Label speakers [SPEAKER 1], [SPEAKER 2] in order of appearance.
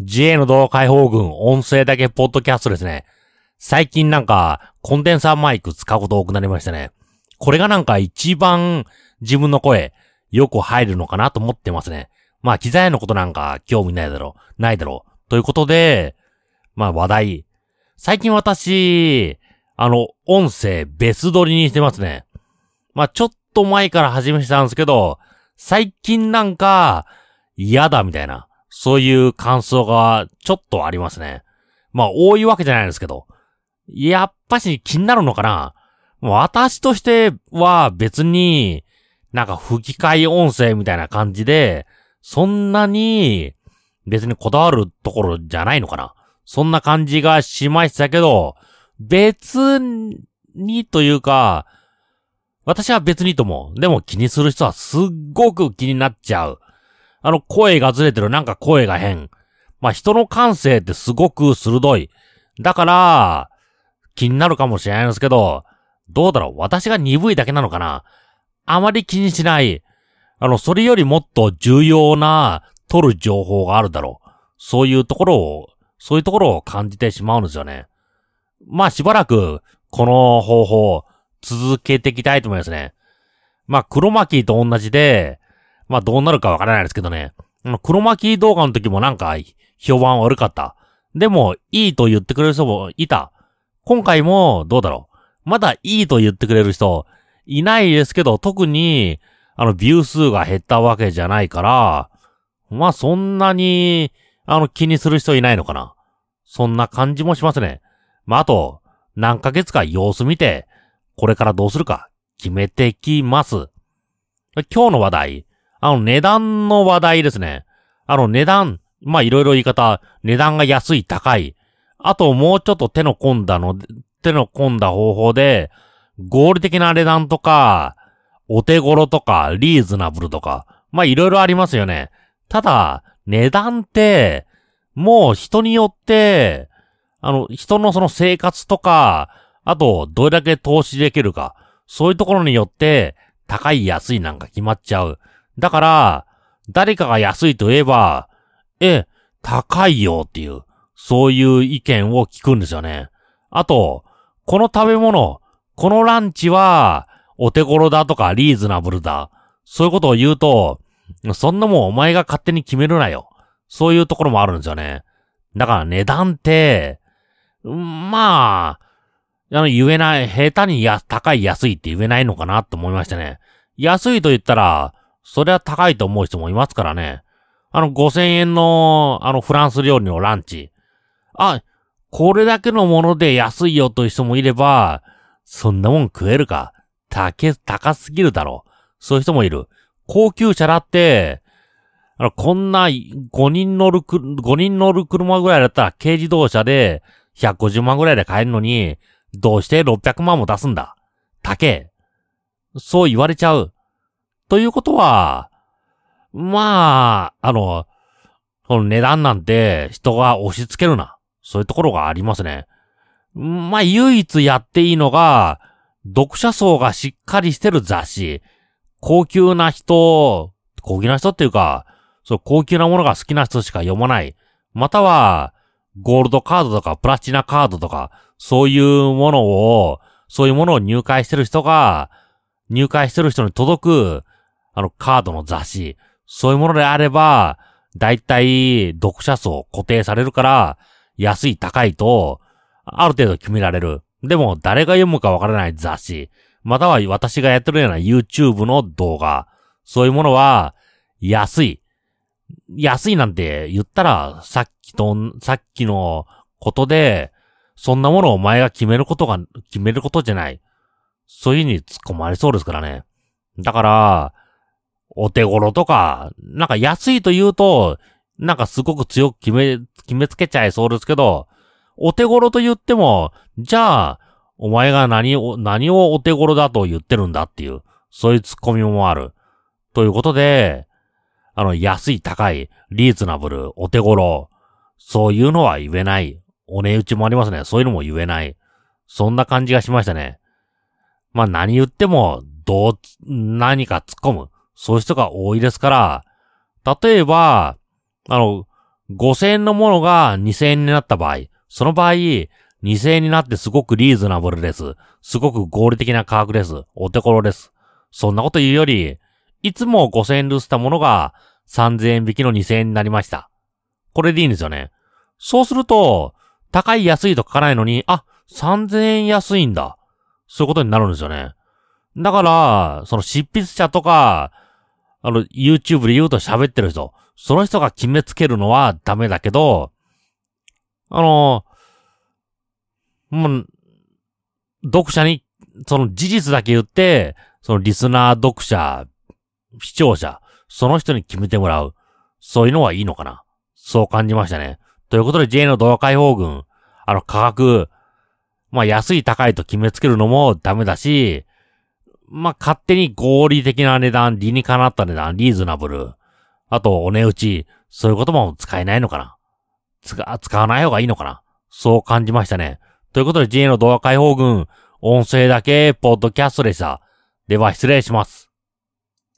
[SPEAKER 1] JA の動画解放軍音声だけポッドキャストですね。最近なんかコンデンサーマイク使うこと多くなりましたね。これがなんか一番自分の声よく入るのかなと思ってますね。まあ機材のことなんか興味ないだろう、ないだろう。ということで、まあ話題。最近私、あの、音声別撮りにしてますね。まあちょっと前から始めしたんですけど、最近なんか嫌だみたいな。そういう感想がちょっとありますね。まあ多いわけじゃないですけど。やっぱし気になるのかな私としては別に、なんか吹き替え音声みたいな感じで、そんなに別にこだわるところじゃないのかなそんな感じがしましたけど、別にというか、私は別にとも、でも気にする人はすっごく気になっちゃう。あの、声がずれてる、なんか声が変。まあ、人の感性ってすごく鋭い。だから、気になるかもしれないんですけど、どうだろう私が鈍いだけなのかなあまり気にしない。あの、それよりもっと重要な取る情報があるだろう。そういうところを、そういうところを感じてしまうんですよね。まあしばらく、この方法、続けていきたいと思いますね。まあ、黒巻と同じで、まあどうなるかわからないですけどね。黒巻動画の時もなんか評判悪かった。でも、いいと言ってくれる人もいた。今回もどうだろう。まだいいと言ってくれる人いないですけど、特に、あの、ビュー数が減ったわけじゃないから、まあそんなに、あの、気にする人いないのかな。そんな感じもしますね。まああと、何ヶ月か様子見て、これからどうするか決めてきます。今日の話題、あの値段の話題ですね。あの値段、まあいろいろ言い方、値段が安い、高い。あともうちょっと手の込んだの、手の込んだ方法で、合理的な値段とか、お手頃とか、リーズナブルとか、まあいろいろありますよね。ただ、値段って、もう人によって、あの、人のその生活とか、あと、どれだけ投資できるか、そういうところによって、高い安いなんか決まっちゃう。だから、誰かが安いと言えば、え、高いよっていう、そういう意見を聞くんですよね。あと、この食べ物、このランチは、お手頃だとかリーズナブルだ。そういうことを言うと、そんなもんお前が勝手に決めるなよ。そういうところもあるんですよね。だから値段って、まあ、あの言えない、下手にや、高い安いって言えないのかなと思いましたね。安いと言ったら、それは高いと思う人もいますからね。あの5000円の、あのフランス料理のランチ。あ、これだけのもので安いよという人もいれば、そんなもん食えるか。高、高すぎるだろう。そういう人もいる。高級車だって、あの、こんな5人乗るく、5人乗る車ぐらいだったら軽自動車で150万ぐらいで買えるのに、どうして600万も出すんだ高え。そう言われちゃう。ということは、まあ、あの、この値段なんて人が押し付けるな。そういうところがありますね。まあ、唯一やっていいのが、読者層がしっかりしてる雑誌。高級な人、高級な人っていうか、そう高級なものが好きな人しか読まない。または、ゴールドカードとかプラチナカードとか、そういうものを、そういうものを入会してる人が、入会してる人に届く、あの、カードの雑誌、そういうものであれば、だいたい読者層固定されるから、安い高いと、ある程度決められる。でも、誰が読むかわからない雑誌、または私がやってるような YouTube の動画、そういうものは、安い。安いなんて言ったら、さっきと、さっきのことで、そんなものをお前が決めることが、決めることじゃない。そういう風に突っ込まれそうですからね。だから、お手頃とか、なんか安いと言うと、なんかすごく強く決め、決めつけちゃいそうですけど、お手頃と言っても、じゃあ、お前が何を、何をお手頃だと言ってるんだっていう、そういう突っ込みもある。ということで、あの、安い、高い、リーズナブル、お手頃、そういうのは言えない。お値打ちもありますね。そういうのも言えない。そんな感じがしましたね。まあ何言っても、どう、何か突っ込む。そういう人が多いですから、例えば、あの、5000円のものが2000円になった場合、その場合、2000円になってすごくリーズナブルです。すごく合理的な価格です。お手頃です。そんなこと言うより、いつも5000円でしたものが3000円引きの2000円になりました。これでいいんですよね。そうすると、高い安いと書かないのに、あ、3000円安いんだ。そういうことになるんですよね。だから、その執筆者とか、あの、YouTube で言うと喋ってる人、その人が決めつけるのはダメだけど、あの、もう、読者に、その事実だけ言って、そのリスナー、読者、視聴者、その人に決めてもらう。そういうのはいいのかな。そう感じましたね。ということで J の動画解放軍、あの価格、まあ安い高いと決めつけるのもダメだし、まあ勝手に合理的な値段、理にかなった値段、リーズナブル、あとお値打ち、そういうことも使えないのかな。使、使わない方がいいのかな。そう感じましたね。ということで J の動画解放軍、音声だけ、ポッドキャストでした。では失礼します。